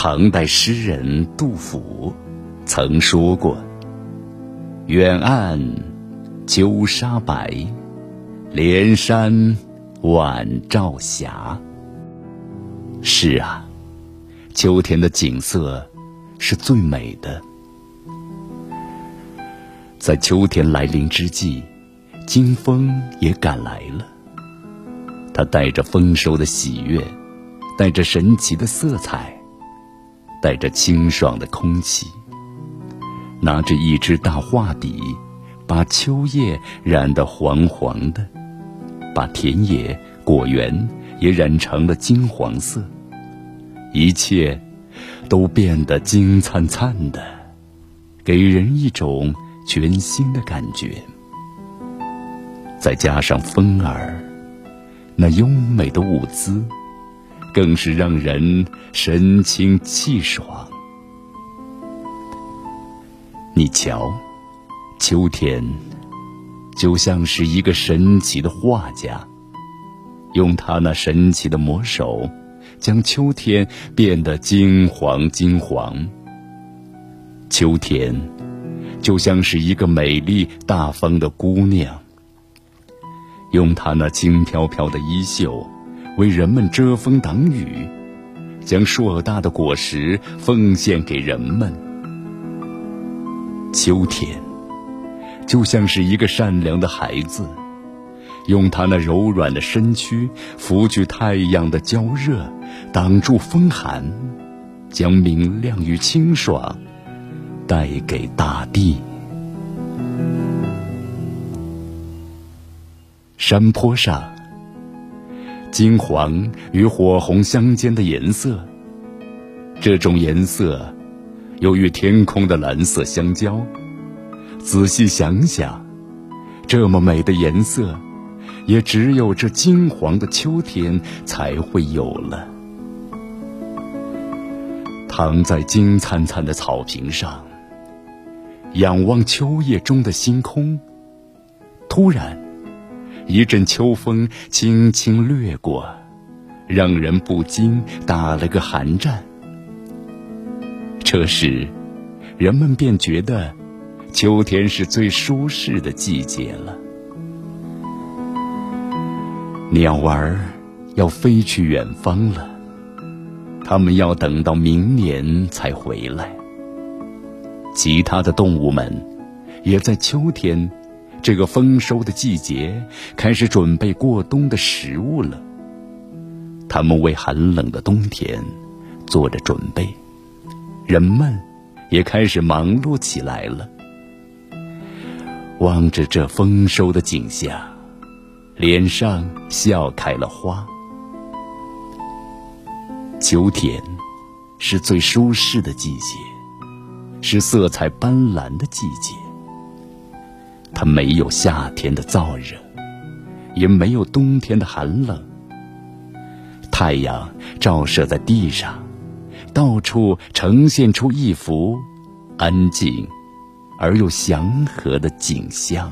唐代诗人杜甫曾说过：“远岸秋沙白，连山晚照霞。”是啊，秋天的景色是最美的。在秋天来临之际，金风也赶来了。它带着丰收的喜悦，带着神奇的色彩，带着清爽的空气，拿着一支大画笔，把秋叶染得黄黄的，把田野果园也染成了金黄色。一切，都变得金灿灿的，给人一种。全新的感觉，再加上风儿那优美的舞姿，更是让人神清气爽。你瞧，秋天就像是一个神奇的画家，用他那神奇的魔手，将秋天变得金黄金黄。秋天。就像是一个美丽大方的姑娘，用她那轻飘飘的衣袖，为人们遮风挡雨，将硕大的果实奉献给人们。秋天，就像是一个善良的孩子，用他那柔软的身躯拂去太阳的焦热，挡住风寒，将明亮与清爽。带给大地。山坡上，金黄与火红相间的颜色，这种颜色又与天空的蓝色相交。仔细想想，这么美的颜色，也只有这金黄的秋天才会有了。躺在金灿灿的草坪上。仰望秋夜中的星空，突然，一阵秋风轻轻掠过，让人不禁打了个寒战。这时，人们便觉得，秋天是最舒适的季节了。鸟儿要飞去远方了，它们要等到明年才回来。其他的动物们，也在秋天这个丰收的季节开始准备过冬的食物了。他们为寒冷的冬天做着准备，人们也开始忙碌起来了。望着这丰收的景象，脸上笑开了花。秋天是最舒适的季节。是色彩斑斓的季节，它没有夏天的燥热，也没有冬天的寒冷。太阳照射在地上，到处呈现出一幅安静而又祥和的景象。